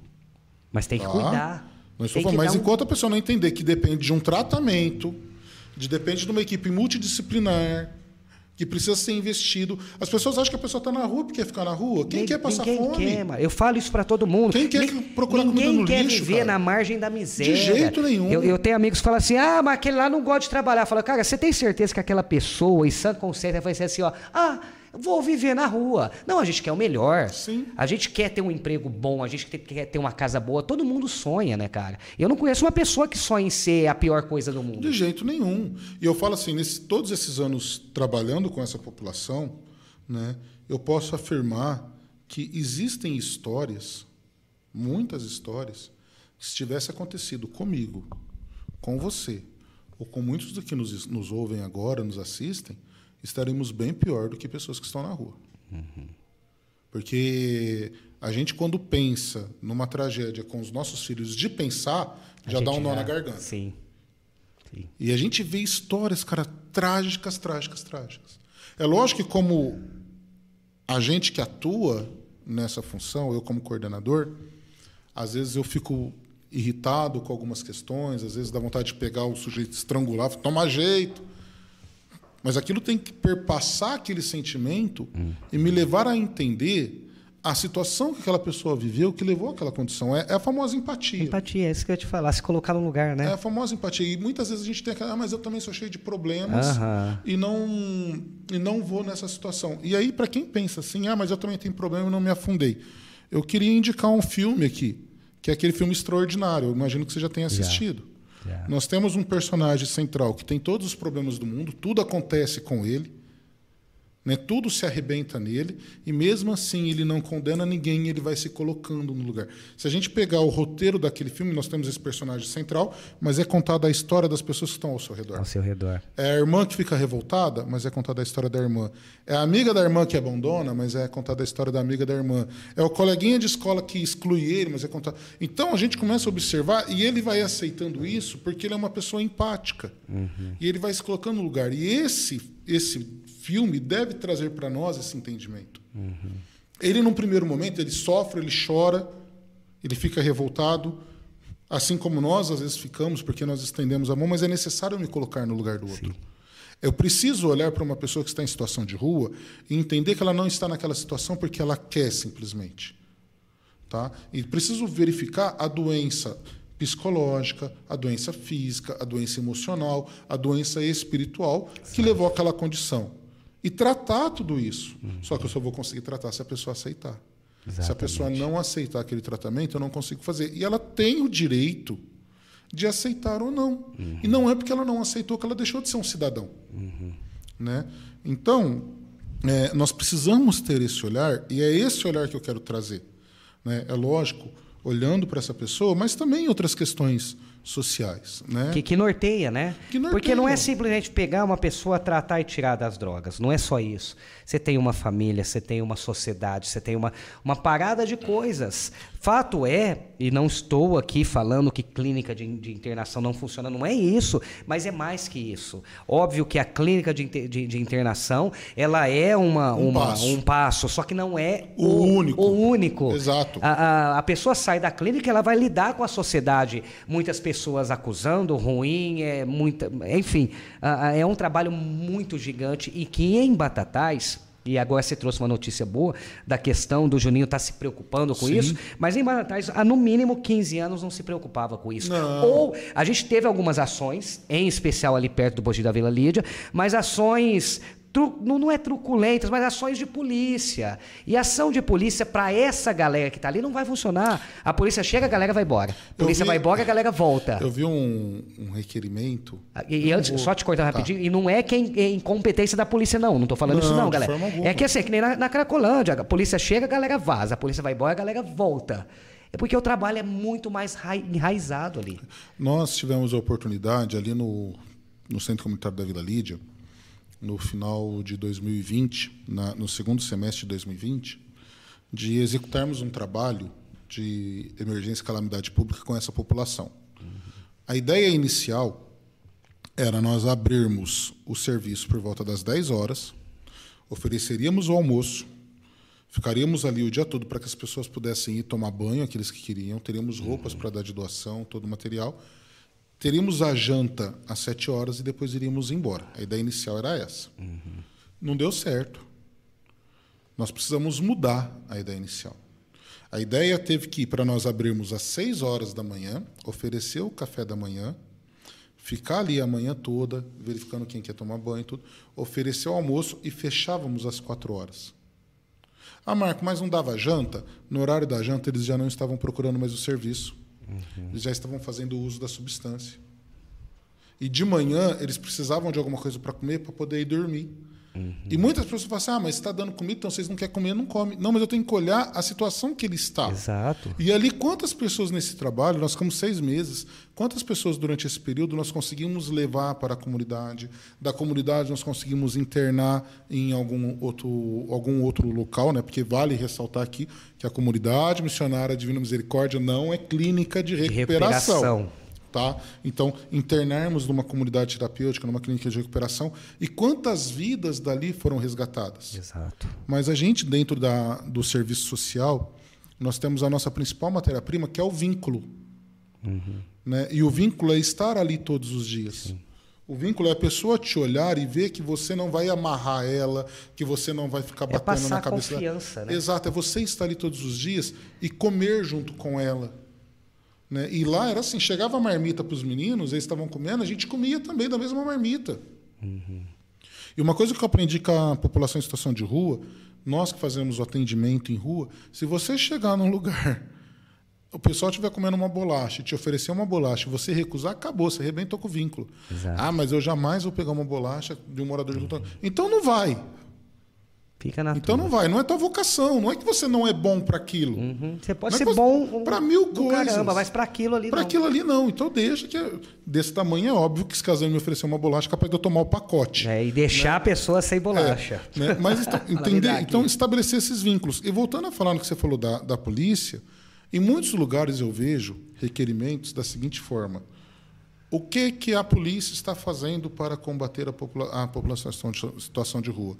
Mas tem que tá? cuidar. Não estou falando, mas um... enquanto a pessoa não entender que depende de um tratamento, de, depende de uma equipe multidisciplinar, que precisa ser investido. As pessoas acham que a pessoa está na rua porque quer ficar na rua. Quem quer passar ninguém fome? Quer, mano. Eu falo isso para todo mundo. Quem quer Ninguém, procurar comida no quer lixo, viver cara? na margem da miséria. De jeito nenhum. Eu, eu, tenho amigos que falam assim, ah, mas aquele lá não gosta de trabalhar. Fala, cara, você tem certeza que aquela pessoa, em sã consciência, vai ser assim, ó, ah, vou viver na rua. Não, a gente quer o melhor. Sim. A gente quer ter um emprego bom, a gente quer ter uma casa boa. Todo mundo sonha, né, cara? Eu não conheço uma pessoa que sonha em ser a pior coisa do mundo. De jeito nenhum. E eu falo assim, nesse, todos esses anos trabalhando com essa população, né, eu posso afirmar que existem histórias, muitas histórias, Se tivesse acontecido comigo, com você, ou com muitos do que nos, nos ouvem agora, nos assistem, estaremos bem pior do que pessoas que estão na rua. Uhum. Porque a gente, quando pensa numa tragédia com os nossos filhos, de pensar, já dá um nó já... na garganta. Sim. Sim. E a gente vê histórias, cara, trágicas, trágicas, trágicas. É lógico que, como a gente que atua nessa função, eu como coordenador, às vezes eu fico irritado com algumas questões, às vezes dá vontade de pegar o sujeito, estrangular, tomar jeito. Mas aquilo tem que perpassar aquele sentimento hum. e me levar a entender a situação que aquela pessoa viveu que levou àquela condição. É, é, a famosa empatia. Empatia, é isso que eu ia te falar, se colocar no lugar, né? É a famosa empatia. E muitas vezes a gente tem aquela, ah, mas eu também sou cheio de problemas uh -huh. e, não, e não vou nessa situação. E aí, para quem pensa assim, ah, mas eu também tenho problema e não me afundei. Eu queria indicar um filme aqui, que é aquele filme extraordinário. Eu imagino que você já tenha assistido. Yeah. Nós temos um personagem central que tem todos os problemas do mundo, tudo acontece com ele né? Tudo se arrebenta nele e mesmo assim ele não condena ninguém, ele vai se colocando no lugar. Se a gente pegar o roteiro daquele filme, nós temos esse personagem central, mas é contada a história das pessoas que estão ao seu redor. Ao seu redor. É a irmã que fica revoltada, mas é contada a história da irmã. É a amiga da irmã que abandona, mas é contada a história da amiga da irmã. É o coleguinha de escola que exclui ele, mas é contada. Então a gente começa a observar e ele vai aceitando isso porque ele é uma pessoa empática. Uhum. E ele vai se colocando no lugar. E esse esse filme deve trazer para nós esse entendimento. Uhum. Ele, num primeiro momento, ele sofre, ele chora, ele fica revoltado, assim como nós às vezes ficamos, porque nós estendemos a mão, mas é necessário me colocar no lugar do outro. Sim. Eu preciso olhar para uma pessoa que está em situação de rua e entender que ela não está naquela situação porque ela quer simplesmente. Tá? E preciso verificar a doença psicológica, a doença física, a doença emocional, a doença espiritual que levou àquela condição. E tratar tudo isso. Uhum. Só que eu só vou conseguir tratar se a pessoa aceitar. Exatamente. Se a pessoa não aceitar aquele tratamento, eu não consigo fazer. E ela tem o direito de aceitar ou não. Uhum. E não é porque ela não aceitou que ela deixou de ser um cidadão. Uhum. Né? Então, é, nós precisamos ter esse olhar, e é esse olhar que eu quero trazer. Né? É lógico olhando para essa pessoa, mas também outras questões sociais, né? Que, que norteia, né? Que norteia. Porque não é simplesmente pegar uma pessoa, tratar e tirar das drogas. Não é só isso. Você tem uma família, você tem uma sociedade, você tem uma, uma parada de coisas. Fato é, e não estou aqui falando que clínica de, de internação não funciona, não é isso, mas é mais que isso. Óbvio que a clínica de, de, de internação, ela é uma, um, uma, passo. um passo, só que não é o, o único. O único. Exato. A, a, a pessoa sai da clínica, ela vai lidar com a sociedade. Muitas pessoas acusando, ruim, é muita, enfim, é um trabalho muito gigante e que em Batatais e agora você trouxe uma notícia boa da questão do Juninho estar tá se preocupando com Sim. isso, mas em Batatais, há no mínimo 15 anos não se preocupava com isso. Não. Ou a gente teve algumas ações, em especial ali perto do Bogi da Vila Lídia, mas ações tru, não é truculentas, mas ações de polícia. E ação de polícia para essa galera que está ali não vai funcionar. A polícia chega, a galera vai embora. A polícia vi, vai embora, a galera volta. Eu vi um, um requerimento. Ah, e, e antes, vou... só te cortar tá. rapidinho, e não é que é incompetência da polícia, não. Não estou falando não, isso, não, galera. É que assim, é que nem na, na Cracolândia. A polícia chega, a galera vaza. A polícia vai embora, a galera volta. É porque o trabalho é muito mais enraizado ali. Nós tivemos a oportunidade ali no, no Centro Comunitário da Vila Lídia no final de 2020, na, no segundo semestre de 2020, de executarmos um trabalho de emergência e calamidade pública com essa população. A ideia inicial era nós abrirmos o serviço por volta das 10 horas, ofereceríamos o almoço, ficaríamos ali o dia todo para que as pessoas pudessem ir tomar banho, aqueles que queriam, teríamos roupas para dar de doação, todo o material, Teríamos a janta às sete horas e depois iríamos embora. A ideia inicial era essa. Uhum. Não deu certo. Nós precisamos mudar a ideia inicial. A ideia teve que para nós abrirmos às seis horas da manhã, oferecer o café da manhã, ficar ali a manhã toda, verificando quem quer tomar banho e tudo, oferecer o almoço e fechávamos às quatro horas. Ah, Marco, mas não dava janta? No horário da janta, eles já não estavam procurando mais o serviço. Uhum. Eles já estavam fazendo uso da substância. E de manhã eles precisavam de alguma coisa para comer para poder ir dormir. Uhum. E muitas pessoas falam assim: ah, mas está dando comida, então vocês não querem comer, não come. Não, mas eu tenho que olhar a situação que ele está. Exato. E ali, quantas pessoas nesse trabalho, nós ficamos seis meses, quantas pessoas durante esse período nós conseguimos levar para a comunidade? Da comunidade nós conseguimos internar em algum outro, algum outro local, né? porque vale ressaltar aqui que a comunidade missionária Divina Misericórdia não é clínica de recuperação. De recuperação. Tá? Então, internarmos numa comunidade terapêutica, numa clínica de recuperação, e quantas vidas dali foram resgatadas. Exato. Mas a gente, dentro da, do serviço social, nós temos a nossa principal matéria-prima, que é o vínculo. Uhum. Né? E o vínculo é estar ali todos os dias. Sim. O vínculo é a pessoa te olhar e ver que você não vai amarrar ela, que você não vai ficar é batendo é na cabeça. Confiança, né? Exato, é você estar ali todos os dias e comer junto com ela né? E lá era assim: chegava a marmita para os meninos, eles estavam comendo, a gente comia também da mesma marmita. Uhum. E uma coisa que eu aprendi com a população em situação de rua, nós que fazemos o atendimento em rua, se você chegar num lugar, o pessoal estiver comendo uma bolacha, te oferecer uma bolacha, você recusar, acabou, você arrebentou com o vínculo. Exato. Ah, mas eu jamais vou pegar uma bolacha de um morador de rua. Então não vai. Fica na Então não vai, não é tua vocação, não é que você não é bom para aquilo. Uhum. Você pode ser bom para mil coisas. Caramba, mas para aquilo ali pra não. Para aquilo ali não. Então deixa que desse tamanho é óbvio que se casando me oferecer uma bolacha, é capaz de eu tomar o pacote. É, e deixar né? a pessoa sem bolacha. É, né? Mas então, entender, então estabelecer esses vínculos. E voltando a falar no que você falou da, da polícia, em muitos lugares eu vejo requerimentos da seguinte forma: o que que a polícia está fazendo para combater a, popula a população em situação de rua?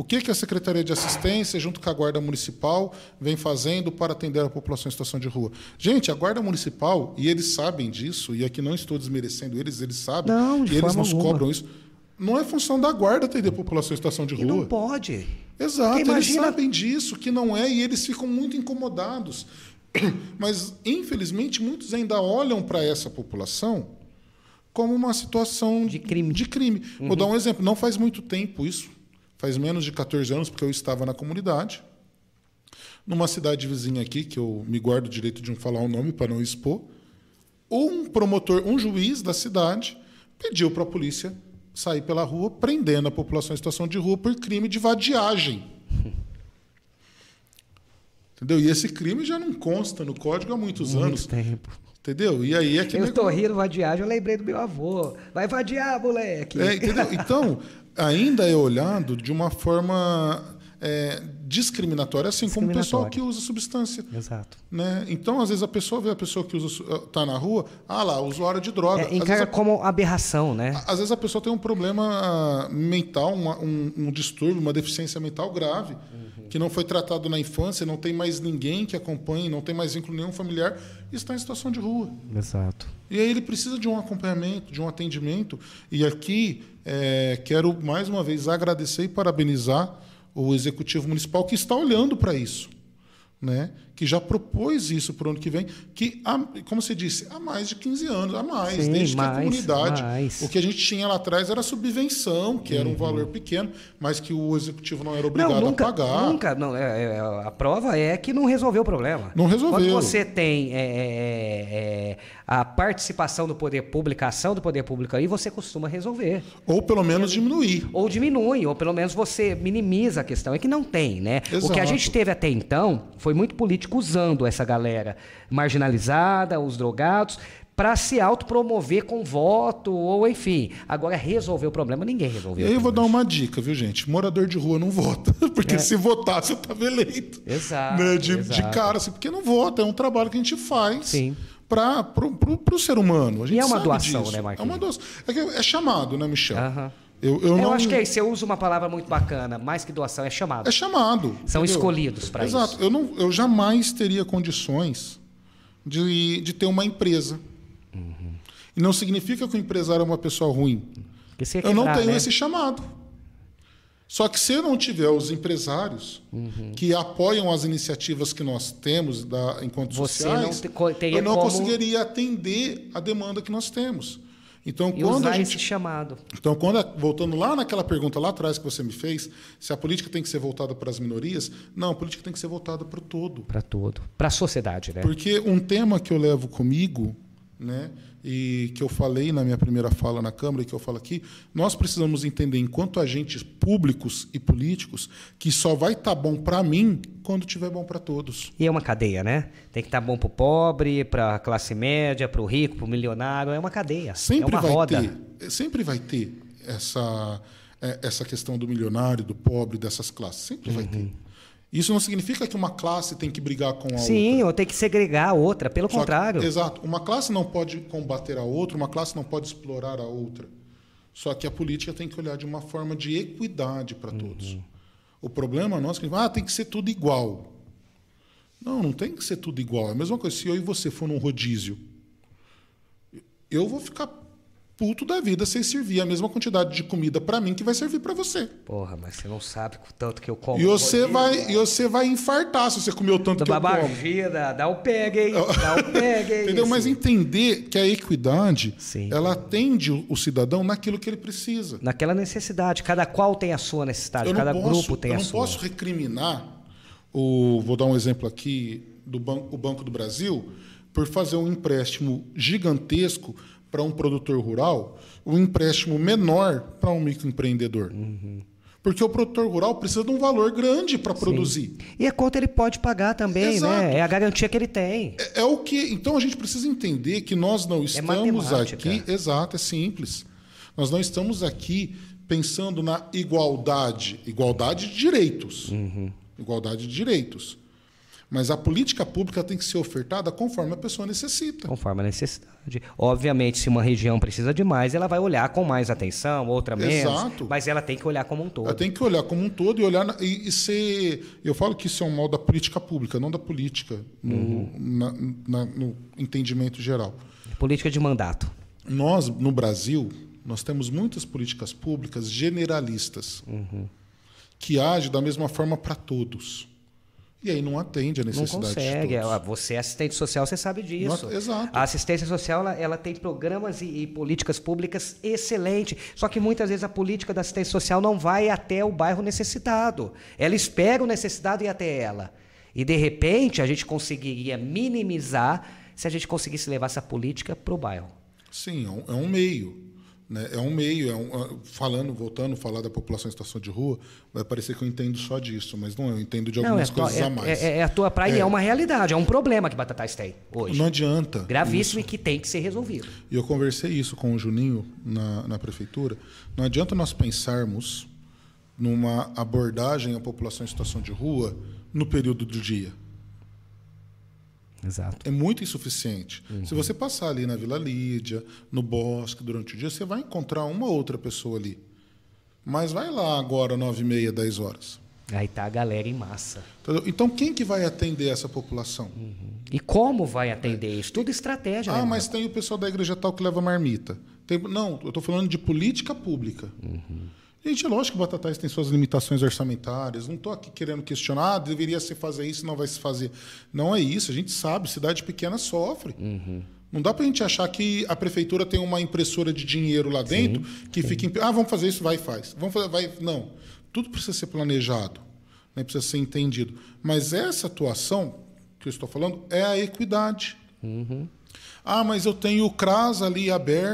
O que, que a Secretaria de Assistência, junto com a Guarda Municipal, vem fazendo para atender a população em situação de rua? Gente, a Guarda Municipal, e eles sabem disso, e aqui não estou desmerecendo eles, eles sabem, não, e eles nos alguma. cobram isso. Não é função da Guarda atender a população em situação de rua. não pode. Exato, imagina... eles sabem disso, que não é, e eles ficam muito incomodados. Mas, infelizmente, muitos ainda olham para essa população como uma situação de crime. De crime. Uhum. Vou dar um exemplo. Não faz muito tempo isso faz menos de 14 anos, porque eu estava na comunidade, numa cidade vizinha aqui, que eu me guardo o direito de não falar o nome para não expor, um promotor, um juiz da cidade, pediu para a polícia sair pela rua, prendendo a população em situação de rua por crime de vadiagem. Entendeu? E esse crime já não consta no código há muitos Muito anos. tempo. Entendeu? E aí é que. Eu estou rindo vadiagem, eu lembrei do meu avô. Vai vadiar, moleque. É, entendeu? Então, ainda é olhado de uma forma é, discriminatória, assim como o pessoal que usa substância. Exato. Né? Então, às vezes, a pessoa vê a pessoa que está na rua, ah lá, usuário de droga. É, encara a, como aberração, né? Às vezes a pessoa tem um problema mental, uma, um, um, distúrbio, uma deficiência mental grave, uhum. que não foi tratado na infância, não tem mais ninguém que acompanhe, não tem mais vínculo nenhum familiar, e está em situação de rua. Exato. E aí ele precisa de um acompanhamento, de um atendimento. E aqui é, quero mais uma vez agradecer e parabenizar o executivo municipal que está olhando para isso né, que já propôs isso para o ano que vem, que, há, como você disse, há mais de 15 anos, há mais, Sim, desde mais, que a comunidade. Mais. O que a gente tinha lá atrás era subvenção, que era um uhum. valor pequeno, mas que o executivo não era obrigado não, nunca, a pagar. Nunca, não, é, é, a prova é que não resolveu o problema. Não resolveu. Quando você tem é, é, é, a participação do poder público, a ação do poder público aí, você costuma resolver. Ou pelo menos diminuir. Ou diminui, ou pelo menos você minimiza a questão. É que não tem, né? Exato. O que a gente teve até então foi muito político usando essa galera marginalizada, os drogados, para se autopromover com voto, ou enfim. Agora, resolver o problema, ninguém resolveu. Eu vou dar uma dica, viu, gente? Morador de rua não vota. Porque é. se votar, você estava eleito. Exato, né? de, exato. de cara, assim, porque não vota. É um trabalho que a gente faz. Sim para o ser humano. A gente e é uma doação, disso. né, Marquinhos? É uma doação. É, é chamado, né, Michel? Uhum. Eu, eu, não... acho que é isso. Você usa uma palavra muito bacana. Mais que doação, é chamado. É chamado. São entendeu? escolhidos para isso. Exato. Eu, não, eu jamais teria condições de, de ter uma empresa. Uhum. E não significa que o empresário é uma pessoa ruim. Quebrar, eu não tenho né? esse chamado. Só que se não tiver os empresários uhum. que apoiam as iniciativas que nós temos da, enquanto Você sociais, não te, eu não como... conseguiria atender a demanda que nós temos. Então, e quando usar a gente, esse chamado. Então, quando voltando lá naquela pergunta lá atrás que você me fez, se a política tem que ser voltada para as minorias, não, a política tem que ser voltada para o todo. Para todo. Para a sociedade, né? Porque um tema que eu levo comigo né? E que eu falei na minha primeira fala na Câmara e que eu falo aqui, nós precisamos entender, enquanto agentes públicos e políticos, que só vai estar tá bom para mim quando estiver bom para todos. E é uma cadeia, né? Tem que estar tá bom para o pobre, para a classe média, para o rico, para o milionário. É uma cadeia. Sempre é uma vai roda. ter, sempre vai ter essa é, essa questão do milionário, do pobre, dessas classes. Sempre uhum. vai ter. Isso não significa que uma classe tem que brigar com a Sim, outra. Sim, ou tem que segregar a outra, pelo Só contrário. Que, exato. Uma classe não pode combater a outra, uma classe não pode explorar a outra. Só que a política tem que olhar de uma forma de equidade para todos. Uhum. O problema nosso é que ah, tem que ser tudo igual. Não, não tem que ser tudo igual. É a mesma coisa. Se eu e você for num rodízio, eu vou ficar puto da vida sem servir a mesma quantidade de comida para mim que vai servir para você. Porra, mas você não sabe o tanto que eu como. E você vai, e você vai infartar se você comer o tanto que eu como. Vida, dá o pegue, dá o pegue. Entendeu? Mas entender que a equidade, Sim. ela atende o cidadão naquilo que ele precisa. Naquela necessidade. Cada qual tem a sua necessidade, cada posso, grupo tem a sua. Eu não posso recriminar o, vou dar um exemplo aqui do banco, o Banco do Brasil por fazer um empréstimo gigantesco para um produtor rural, um empréstimo menor para um microempreendedor. Uhum. Porque o produtor rural precisa de um valor grande para produzir. E a conta ele pode pagar também, né? Exato. né? É a garantia que ele tem. É, é, o que. Então a gente precisa entender que nós não é estamos é aqui. Exato, é simples. Nós não estamos aqui pensando na igualdade, igualdade de direitos. Uhum. Igualdade de direitos. Mas a política pública tem que ser ofertada conforme a pessoa necessita. Conforme a necessidade. Obviamente, se uma região precisa de mais, ela vai olhar com mais atenção, outra menos. Exato. Mas ela tem que olhar como um todo. Ela tem que olhar como um todo e olhar na, e, e, ser. Eu falo que isso é um mal da política pública, não da política, no, uhum. na, na, no entendimento geral. Política de mandato. Nós, no Brasil, nós temos muitas políticas públicas generalistas uhum. que agem da mesma forma para todos. E aí não atende a necessidade não consegue. Você é assistente social, você sabe disso. Não, exato. A assistência social ela, ela tem programas e, e, políticas públicas excelentes. Só que muitas vezes a política da assistência social não vai até o bairro necessitado. Ela espera o necessitado ir até ela. E de repente a gente conseguiria minimizar se a gente conseguisse levar essa política para o bairro. Sim, é um é meio. Né? É um meio, é um, falando, voltando a falar da população em situação de rua, vai parecer que eu entendo só disso, mas não, eu entendo de algumas não, é coisas é, a mais. É, é, a tua praia, é. é uma realidade, é um problema que Batatais tem hoje. Não adianta. Gravíssimo isso. e que tem que ser resolvido. E eu conversei isso com o Juninho na, na prefeitura. Não adianta nós pensarmos numa abordagem à população em situação de rua no período do dia. Exato. É muito insuficiente. Uhum. Se você passar ali na Vila Lídia, no bosque, durante o dia, você vai encontrar uma outra pessoa ali. Mas vai lá agora, nove e meia, dez horas. Aí tá a galera em massa. Entendeu? Então, quem que vai atender essa população? Uhum. E como vai atender é. isso? Tudo estratégia. Ah, né, mas tem o pessoal da igreja tal que leva marmita. Tem... Não, eu estou falando de política pública. Uhum. Gente, é lógico que o Batatais tem suas limitações orçamentárias. Não estou aqui querendo questionar, ah, deveria se fazer isso, não vai se fazer. Não é isso. A gente sabe, cidade pequena sofre. Uhum. Não dá para a gente achar que a prefeitura tem uma impressora de dinheiro lá dentro sim, que sim. fica. Ah, vamos fazer isso, vai e faz. Vamos fazer, vai. Não. Tudo precisa ser planejado, né? precisa ser entendido. Mas essa atuação que eu estou falando é a equidade. Uhum. Ah, mas eu tenho o CRAS ali aberto.